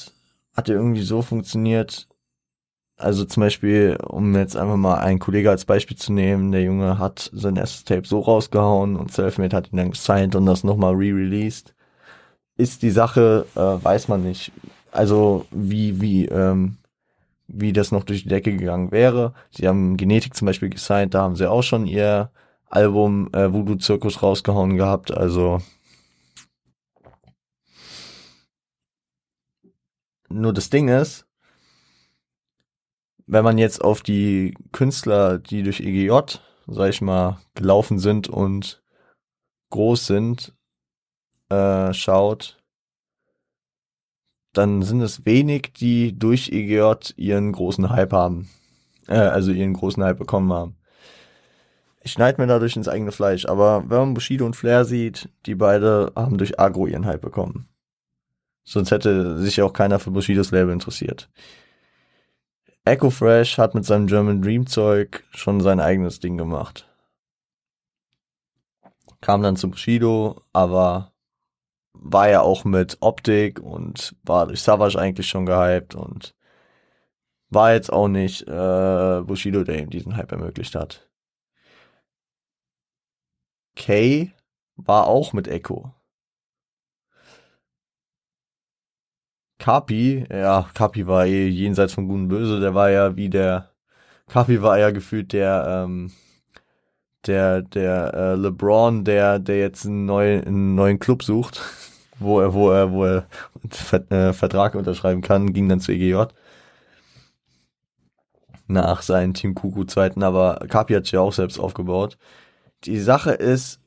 hat ja irgendwie so funktioniert, also zum Beispiel, um jetzt einfach mal einen Kollege als Beispiel zu nehmen, der Junge hat sein erstes Tape so rausgehauen und Selfmade hat ihn dann gesigned und das nochmal re-released. Ist die Sache, äh, weiß man nicht. Also wie, wie, ähm, wie das noch durch die Decke gegangen wäre. Sie haben Genetik zum Beispiel gesigned, da haben sie auch schon ihr Album äh, Voodoo Zirkus rausgehauen gehabt. Also Nur das Ding ist, wenn man jetzt auf die Künstler, die durch EGJ, sag ich mal, gelaufen sind und groß sind, äh, schaut, dann sind es wenig, die durch EGJ ihren großen Hype haben. Äh, also ihren großen Hype bekommen haben. Ich schneide mir dadurch ins eigene Fleisch, aber wenn man Bushido und Flair sieht, die beide haben durch Agro ihren Hype bekommen. Sonst hätte sich auch keiner für Bushidos Label interessiert. Echo Fresh hat mit seinem German Dream Zeug schon sein eigenes Ding gemacht. Kam dann zu Bushido, aber war ja auch mit Optik und war durch Savage eigentlich schon gehypt und war jetzt auch nicht äh, Bushido, der ihm diesen Hype ermöglicht hat. Kay war auch mit Echo. Kapi, ja, Kapi war eh jenseits von Gut und Böse, der war ja wie der, Kapi war ja gefühlt der, ähm, der, der äh, LeBron, der, der jetzt einen neuen, einen neuen Club sucht, wo er, wo er, wo er äh, Vertrag unterschreiben kann, ging dann zu EGJ. Nach seinen Team Kuku Zeiten, aber Kapi hat sich ja auch selbst aufgebaut. Die Sache ist,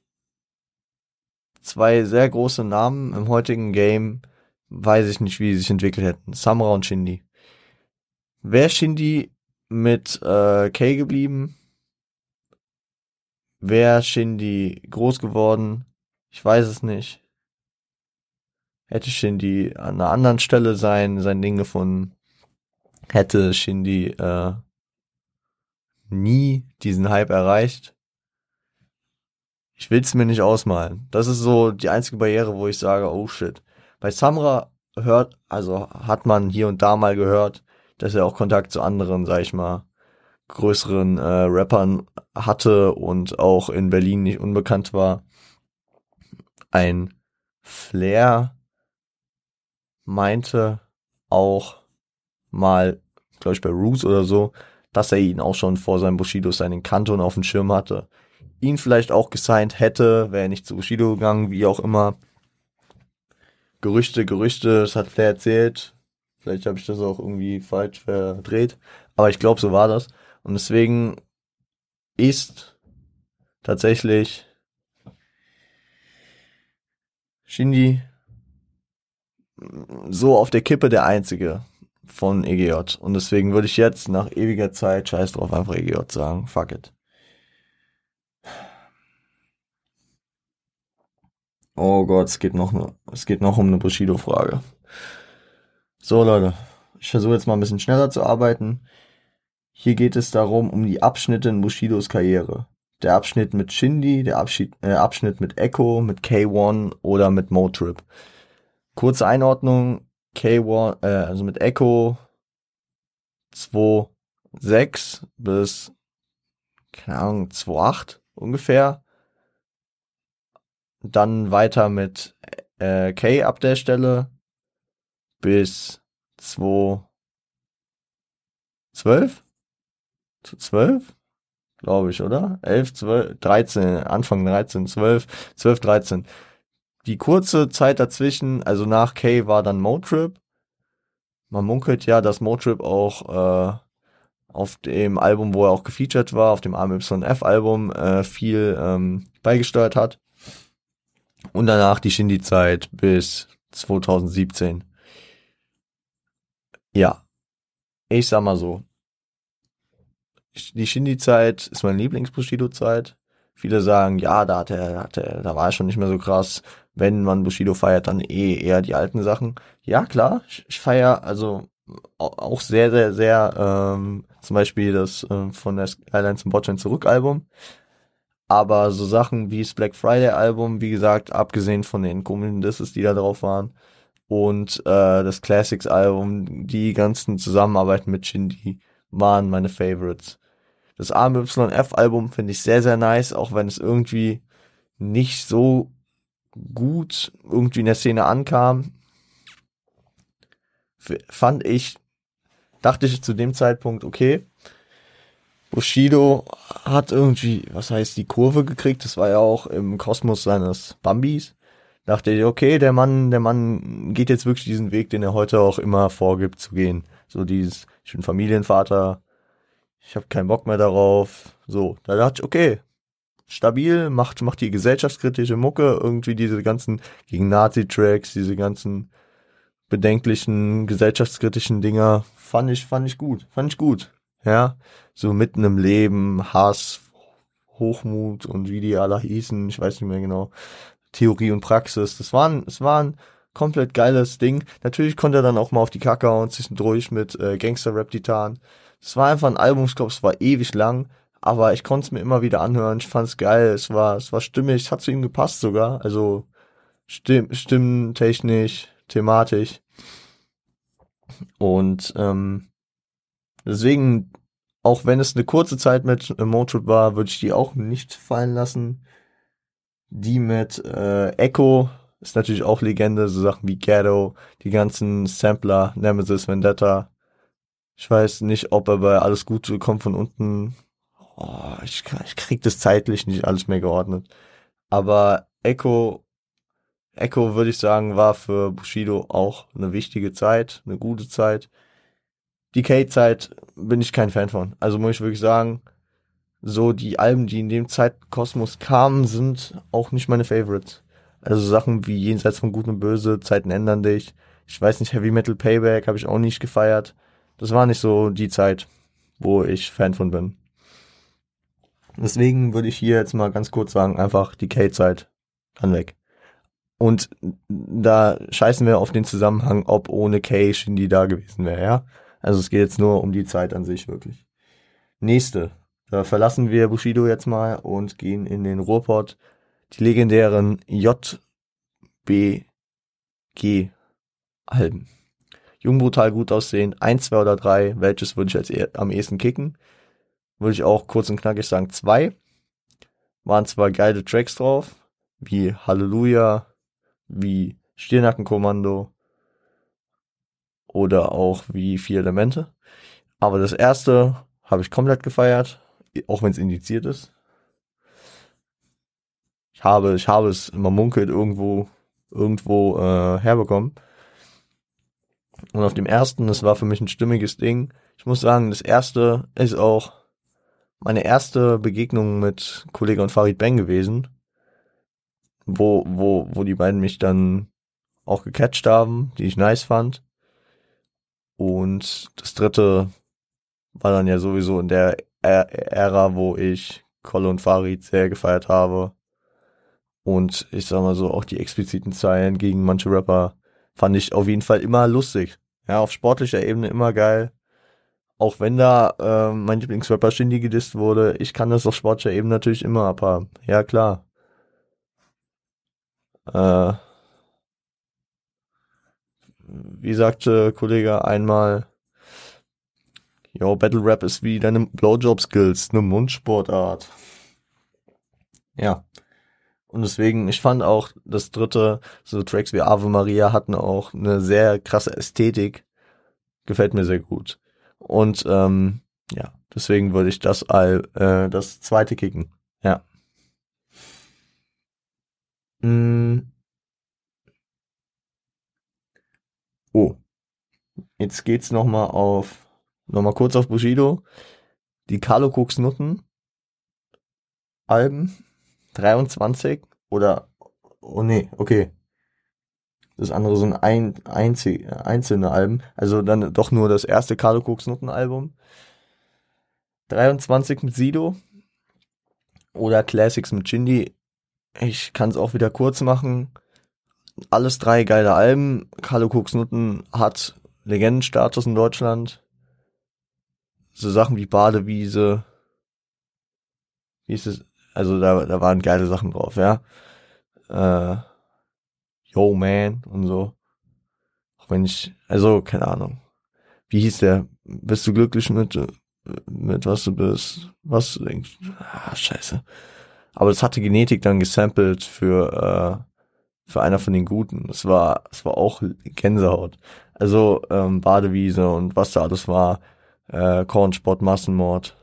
zwei sehr große Namen im heutigen Game, weiß ich nicht, wie sie sich entwickelt hätten. Samra und Shindy. Wäre Shindy mit äh, Kay geblieben, wäre Shindy groß geworden, ich weiß es nicht. Hätte Shindy an einer anderen Stelle sein, sein Ding gefunden, hätte Shindy äh, nie diesen Hype erreicht. Ich will's mir nicht ausmalen. Das ist so die einzige Barriere, wo ich sage, oh shit. Bei Samra hört, also hat man hier und da mal gehört, dass er auch Kontakt zu anderen, sag ich mal, größeren äh, Rappern hatte und auch in Berlin nicht unbekannt war. Ein Flair meinte auch mal, glaube ich, bei Roots oder so, dass er ihn auch schon vor seinem Bushido seinen Kanton auf dem Schirm hatte. Ihn vielleicht auch gesigned hätte, wäre er nicht zu Bushido gegangen, wie auch immer. Gerüchte, Gerüchte, das hat Flair erzählt. Vielleicht habe ich das auch irgendwie falsch verdreht. Aber ich glaube, so war das. Und deswegen ist tatsächlich Shindy so auf der Kippe der einzige von EGJ. Und deswegen würde ich jetzt nach ewiger Zeit scheiß drauf einfach EGJ sagen. Fuck it. Oh Gott, es geht noch, ne, es geht noch um eine Bushido-Frage. So, Leute. Ich versuche jetzt mal ein bisschen schneller zu arbeiten. Hier geht es darum, um die Abschnitte in Bushidos Karriere. Der Abschnitt mit Shindy, der Abschied, äh, Abschnitt mit Echo, mit K1 oder mit Motrip. Kurze Einordnung, K1, äh, also mit Echo 2.6 bis, keine Ahnung, 2.8 ungefähr. Dann weiter mit äh, K ab der Stelle bis 2 12? Zu 12? Glaube ich, oder? 11, 12, 13, Anfang 13, 12, 12, 13. Die kurze Zeit dazwischen, also nach K war dann Motrip. Man munkelt ja, dass Motrip auch äh, auf dem Album, wo er auch gefeatured war, auf dem AMYF-Album, äh, viel ähm, beigesteuert hat. Und danach die Shindy-Zeit bis 2017. Ja. Ich sag mal so. Die Shindy-Zeit ist meine Lieblings-Bushido-Zeit. Viele sagen, ja, da hat er, hat er, da war er schon nicht mehr so krass. Wenn man Bushido feiert, dann eh eher die alten Sachen. Ja, klar, ich, ich feier also auch sehr, sehr, sehr, ähm, zum Beispiel das äh, von der Skyline zum Botchain zurück Album. Aber so Sachen wie das Black Friday Album, wie gesagt, abgesehen von den komischen Disses, die da drauf waren, und äh, das Classics Album, die ganzen Zusammenarbeiten mit Shindy waren meine Favorites. Das AMYF Album finde ich sehr, sehr nice, auch wenn es irgendwie nicht so gut irgendwie in der Szene ankam. Fand ich, dachte ich zu dem Zeitpunkt, okay, Bushido hat irgendwie, was heißt, die Kurve gekriegt. Das war ja auch im Kosmos seines Bambis dachte ich, okay, der Mann, der Mann geht jetzt wirklich diesen Weg, den er heute auch immer vorgibt zu gehen. So dieses, ich bin Familienvater, ich habe keinen Bock mehr darauf. So, da dachte ich, okay, stabil, macht, macht die gesellschaftskritische Mucke, irgendwie diese ganzen gegen Nazi-Tracks, diese ganzen bedenklichen, gesellschaftskritischen Dinger, fand ich, fand ich gut, fand ich gut. Ja, so mitten im Leben, Hass, Hochmut und wie die alle hießen, ich weiß nicht mehr genau. Theorie und Praxis. Das war ein, das war ein komplett geiles Ding. Natürlich konnte er dann auch mal auf die Kacke hauen, zwischendurch mit äh, Gangster-Rap-Titan. Es war einfach ein Album, ich glaube, es war ewig lang, aber ich konnte es mir immer wieder anhören. Ich fand es geil, es war, es war stimmig, es hat zu ihm gepasst sogar. Also stimm, stimmtechnisch, thematisch. Und ähm, deswegen, auch wenn es eine kurze Zeit mit äh, Motrip war, würde ich die auch nicht fallen lassen. Die mit äh, Echo ist natürlich auch Legende, so Sachen wie Ghetto, die ganzen Sampler, Nemesis, Vendetta, Ich weiß nicht, ob er bei Alles Gute kommt von unten. Oh, ich, ich krieg das zeitlich nicht alles mehr geordnet. Aber Echo, Echo würde ich sagen, war für Bushido auch eine wichtige Zeit, eine gute Zeit. Die K-Zeit bin ich kein Fan von. Also muss ich wirklich sagen, so die Alben, die in dem Zeitkosmos kamen, sind auch nicht meine Favorites. Also Sachen wie Jenseits von Gut und Böse, Zeiten ändern dich. Ich weiß nicht, Heavy Metal Payback habe ich auch nicht gefeiert. Das war nicht so die Zeit, wo ich Fan von bin. Deswegen würde ich hier jetzt mal ganz kurz sagen, einfach die K-Zeit kann weg. Und da scheißen wir auf den Zusammenhang, ob ohne K Shindy da gewesen wäre, ja? Also es geht jetzt nur um die Zeit an sich wirklich. Nächste. Da verlassen wir Bushido jetzt mal und gehen in den Ruhrpott. Die legendären JBG Alben. Jung, brutal, gut aussehen. Eins, zwei oder drei. Welches würde ich als e am ehesten kicken? Würde ich auch kurz und knackig sagen zwei. Waren zwar geile Tracks drauf, wie Halleluja, wie Stirnackenkommando oder auch wie Vier Elemente. Aber das erste habe ich komplett gefeiert auch wenn es indiziert ist. Ich habe, ich habe es, man munkelt irgendwo, irgendwo äh, herbekommen. Und auf dem ersten, das war für mich ein stimmiges Ding. Ich muss sagen, das erste ist auch meine erste Begegnung mit Kollege und Farid Bang gewesen, wo, wo, wo die beiden mich dann auch gecatcht haben, die ich nice fand. Und das dritte war dann ja sowieso in der Ära, wo ich Kolle und Farid sehr gefeiert habe. Und ich sag mal so, auch die expliziten Zeilen gegen manche Rapper fand ich auf jeden Fall immer lustig. Ja, auf sportlicher Ebene immer geil. Auch wenn da äh, mein Lieblingsrapper Shindy gedisst wurde, ich kann das auf sportlicher Ebene natürlich immer abhaben. Ja, klar. Äh, wie sagte Kollege einmal, Jo, Battle Rap ist wie deine Blowjob-Skills, eine Mundsportart. Ja. Und deswegen, ich fand auch das dritte, so Tracks wie Ave Maria hatten auch eine sehr krasse Ästhetik. Gefällt mir sehr gut. Und ähm, ja, deswegen würde ich das all, äh, das zweite kicken. Ja. Mm. Oh. Jetzt geht's nochmal auf Nochmal kurz auf Bushido. Die Carlo Cooks Nutten Alben 23 oder oh nee, okay. Das andere sind ein, einzig, einzelne Alben. Also dann doch nur das erste Carlo Cooks Nutten Album. 23 mit Sido oder Classics mit Shindy. Ich kann es auch wieder kurz machen. Alles drei geile Alben. Carlo Cooks Nutten hat Legendenstatus in Deutschland so Sachen wie Badewiese, wie ist es, also da, da waren geile Sachen drauf, ja. Äh, Yo Man und so. Auch wenn ich, also, keine Ahnung. Wie hieß der? Bist du glücklich mit, mit was du bist? Was du denkst? Ah, scheiße. Aber das hatte Genetik dann gesampelt für, äh, für einer von den Guten. Das war, das war auch Gänsehaut. Also, ähm, Badewiese und was da alles war äh, Kornsport, Massenmord.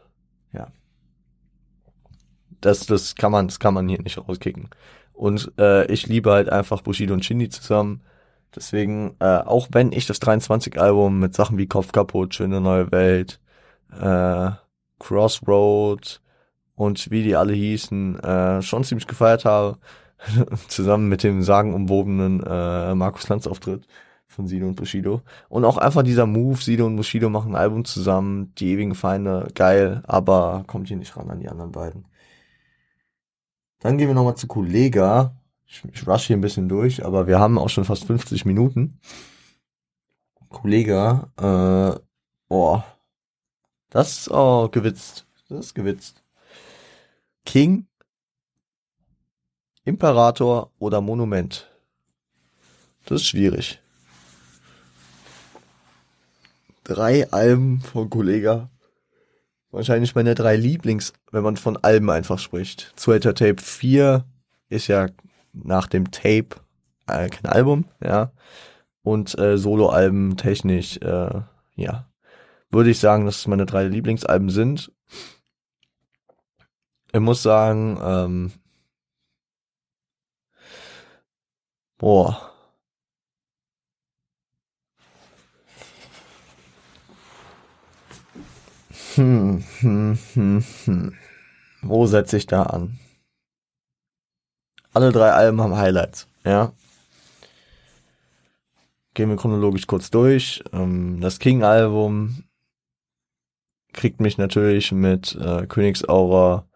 Das, das kann man, das kann man hier nicht rauskicken. Und äh, ich liebe halt einfach Bushido und Shindy zusammen. Deswegen, äh, auch wenn ich das 23-Album mit Sachen wie Kopf kaputt, Schöne neue Welt, äh, Crossroad und wie die alle hießen, äh, schon ziemlich gefeiert habe, zusammen mit dem sagenumwobenen äh, Markus Lanz Auftritt, von Sido und Bushido. Und auch einfach dieser Move, Sido und Bushido machen ein Album zusammen, die ewigen Feinde, geil, aber kommt hier nicht ran an die anderen beiden. Dann gehen wir nochmal zu Kollega. Ich, ich rush hier ein bisschen durch, aber wir haben auch schon fast 50 Minuten. Kollega, äh, oh, das ist oh, gewitzt. Das ist gewitzt. King, Imperator oder Monument? Das ist schwierig drei Alben von Kollega. Wahrscheinlich meine drei Lieblings, wenn man von Alben einfach spricht. Zweiter Tape 4 ist ja nach dem Tape äh, kein Album, ja. Und äh, Solo-Alben technisch, äh, ja. würde ich sagen, dass es meine drei Lieblingsalben sind. Ich muss sagen, ähm, boah. Hm, hm, hm, hm. Wo setze ich da an? Alle drei Alben haben Highlights, ja. Gehen wir chronologisch kurz durch. Ähm, das King-Album kriegt mich natürlich mit äh, Königsaura,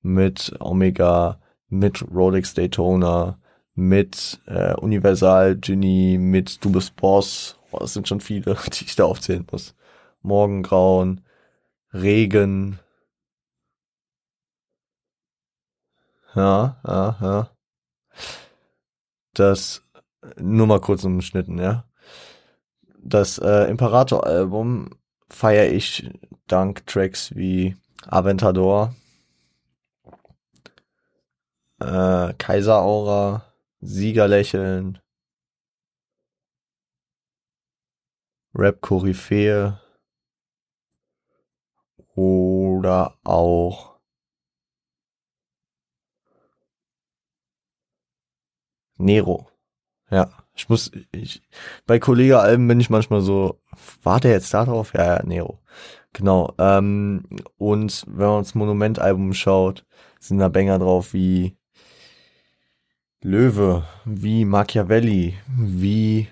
mit Omega, mit Rolex Daytona, mit äh, Universal Genie, mit Du bist Boss. Oh, das sind schon viele, die ich da aufzählen muss. Morgengrauen, Regen. Ja, ja, ja. Das nur mal kurz umschnitten, ja. Das äh, Imperator-Album feiere ich dank Tracks wie Aventador, äh, Kaiseraura, Siegerlächeln, Rap-Koryphäe oder auch Nero. Ja, ich muss, ich, bei Kollege-Alben bin ich manchmal so, war der jetzt da drauf? Ja, ja, Nero. Genau. Ähm, und wenn man uns Monument-Album schaut, sind da Banger drauf wie Löwe, wie Machiavelli, wie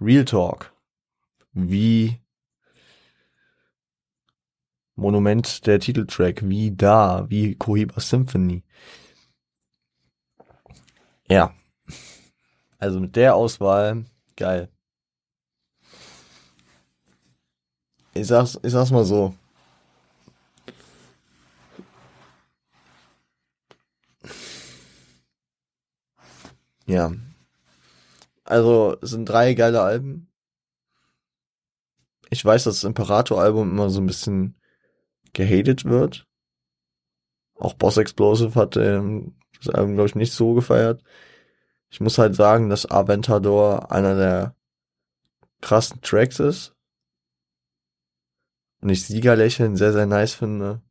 Real Talk, wie Monument der Titeltrack, wie da, wie Cohiba Symphony. Ja. Also mit der Auswahl, geil. Ich sag's, ich sag's mal so. Ja. Also, es sind drei geile Alben. Ich weiß, dass das Imperator-Album immer so ein bisschen gehatet wird. Auch Boss Explosive hat ähm, das Album, glaube ich, nicht so gefeiert. Ich muss halt sagen, dass Aventador einer der krassen Tracks ist. Und ich Siegerlächeln sehr, sehr nice finde.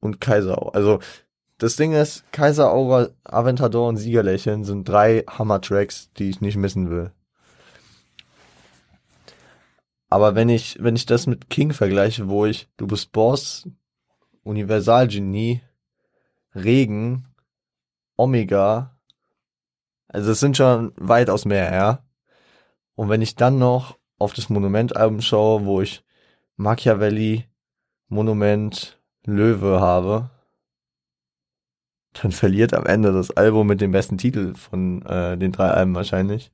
Und Kaiser. Also, das Ding ist, Kaiser Aura, Aventador und Siegerlächeln sind drei Hammer-Tracks, die ich nicht missen will. Aber wenn ich, wenn ich das mit King vergleiche, wo ich Du bist Boss, Universalgenie, Regen, Omega, also es sind schon weitaus mehr, ja. Und wenn ich dann noch auf das Monument-Album schaue, wo ich Machiavelli, Monument, Löwe habe, dann verliert am Ende das Album mit dem besten Titel von äh, den drei Alben wahrscheinlich.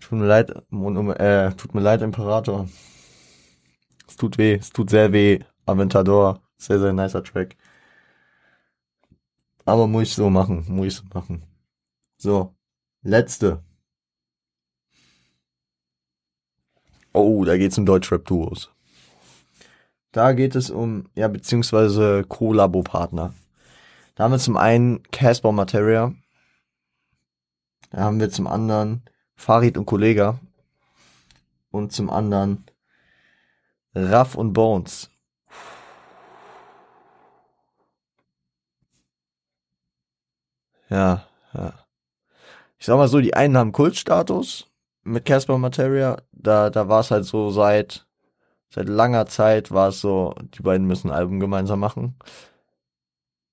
Tut mir leid, äh, tut mir leid, Imperator. Es tut weh, es tut sehr weh. Aventador, sehr, sehr nicer Track. Aber muss ich so machen, muss ich so machen. So, letzte. Oh, da geht's um Deutschrap-Duos. Da geht es um, ja, beziehungsweise Kollabo-Partner. Da haben wir zum einen Casper Materia. Da haben wir zum anderen Farid und Kollega. Und zum anderen Raff und Bones. Ja, ja. Ich sag mal so, die einen haben Kultstatus mit Casper Materia. Da, da war es halt so seit, seit langer Zeit war es so, die beiden müssen ein Album gemeinsam machen.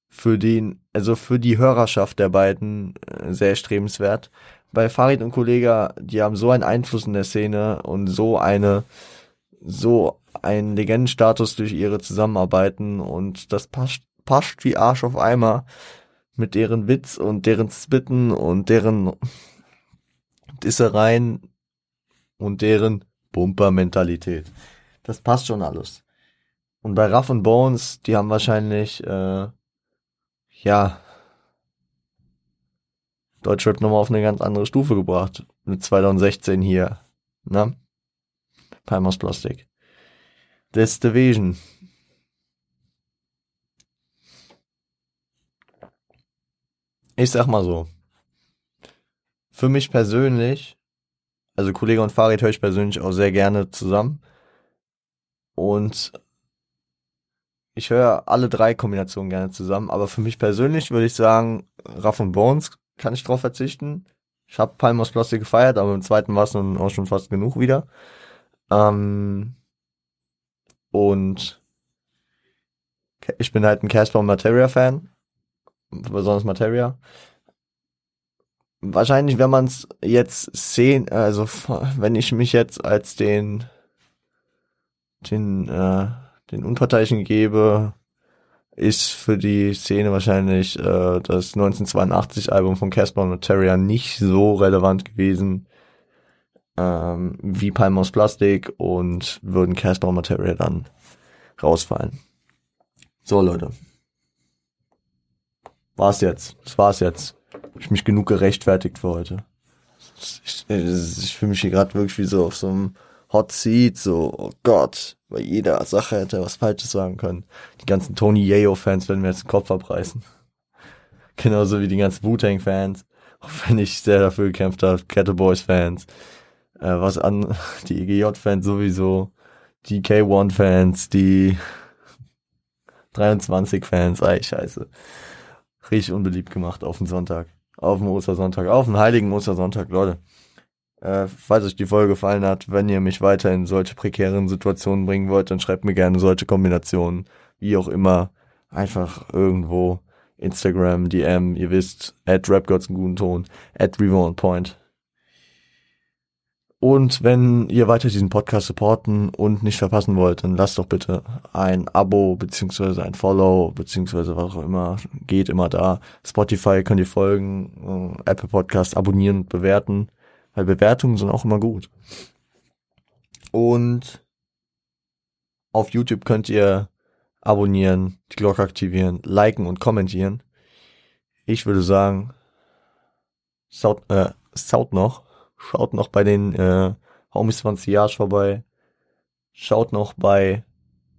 Für den, also für die Hörerschaft der beiden äh, sehr strebenswert bei Farid und Kollega, die haben so einen Einfluss in der Szene und so eine, so einen Legendenstatus durch ihre Zusammenarbeiten und das passt, passt wie Arsch auf Eimer mit deren Witz und deren Spitten und deren Dissereien und deren Bumper-Mentalität. Das passt schon alles. Und bei Ruff und Bones, die haben wahrscheinlich, äh, ja, Deutschrap nochmal auf eine ganz andere Stufe gebracht. Mit 2016 hier. Ne? Palmos Plastik. This Division. Ich sag mal so. Für mich persönlich Also Kollege und Farid höre ich persönlich auch sehr gerne zusammen. Und ich höre alle drei Kombinationen gerne zusammen, aber für mich persönlich würde ich sagen, Raff und Bones kann ich drauf verzichten. Ich habe Palmos Plastik gefeiert, aber im zweiten war es dann auch schon fast genug wieder. Ähm, und ich bin halt ein Casper und Materia Fan, besonders Materia. Wahrscheinlich, wenn man es jetzt sehen, also wenn ich mich jetzt als den den äh, den Unparteiischen gebe, ist für die Szene wahrscheinlich äh, das 1982 Album von Casper und Materia nicht so relevant gewesen ähm, wie Palm aus Plastik und würden Casper und Materia dann rausfallen. So Leute. War's jetzt. Das war's jetzt. Hab ich mich genug gerechtfertigt für heute. Ich, ich, ich fühle mich hier gerade wirklich wie so auf so einem Hot Seat, so, oh Gott, bei jeder Sache hätte er was Falsches sagen können. Die ganzen Tony Yayo-Fans werden mir jetzt den Kopf abreißen. Genauso wie die ganzen Wu-Tang-Fans. Auch wenn ich sehr dafür gekämpft habe, Kettle Boys-Fans. Äh, was an, die EGJ-Fans sowieso. Die K1-Fans, die 23-Fans, ey, scheiße. Richtig unbeliebt gemacht auf den Sonntag. Auf den Ostersonntag. Auf den heiligen Ostersonntag, Leute. Äh, falls euch die Folge gefallen hat, wenn ihr mich weiter in solche prekären Situationen bringen wollt, dann schreibt mir gerne solche Kombinationen, wie auch immer, einfach irgendwo Instagram, DM, ihr wisst, at rapgods einen guten Ton, at Point. Und wenn ihr weiter diesen Podcast supporten und nicht verpassen wollt, dann lasst doch bitte ein Abo beziehungsweise ein Follow beziehungsweise was auch immer geht immer da. Spotify könnt ihr folgen, äh, Apple Podcast abonnieren und bewerten. Weil Bewertungen sind auch immer gut. Und auf YouTube könnt ihr abonnieren, die Glocke aktivieren, liken und kommentieren. Ich würde sagen, schaut, äh, schaut noch, schaut noch bei den äh, Homies von Siage vorbei, schaut noch bei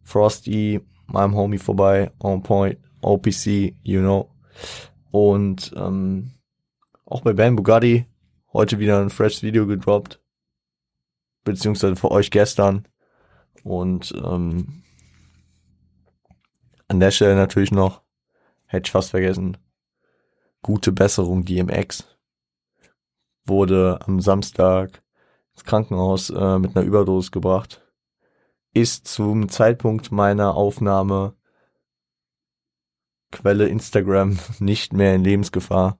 Frosty, meinem Homie vorbei, On Point, OPC, you know. Und ähm, auch bei Ben Bugatti, heute wieder ein fresh Video gedroppt. Beziehungsweise für euch gestern. Und ähm, an der Stelle natürlich noch, hätte ich fast vergessen, gute Besserung DMX. Wurde am Samstag ins Krankenhaus äh, mit einer Überdosis gebracht. Ist zum Zeitpunkt meiner Aufnahme Quelle Instagram nicht mehr in Lebensgefahr.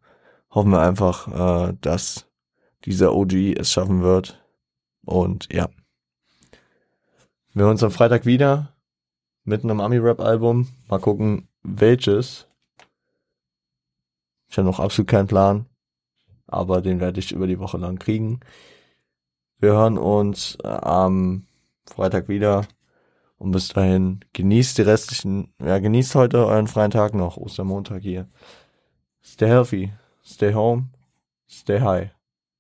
Hoffen wir einfach, äh, dass dieser OG es schaffen wird. Und ja. Wir hören uns am Freitag wieder mit einem Ami-Rap-Album. Mal gucken, welches. Ich habe noch absolut keinen Plan, aber den werde ich über die Woche lang kriegen. Wir hören uns äh, am Freitag wieder und bis dahin genießt die restlichen, ja, genießt heute euren freien Tag noch, Ostermontag hier. Stay healthy, stay home, stay high.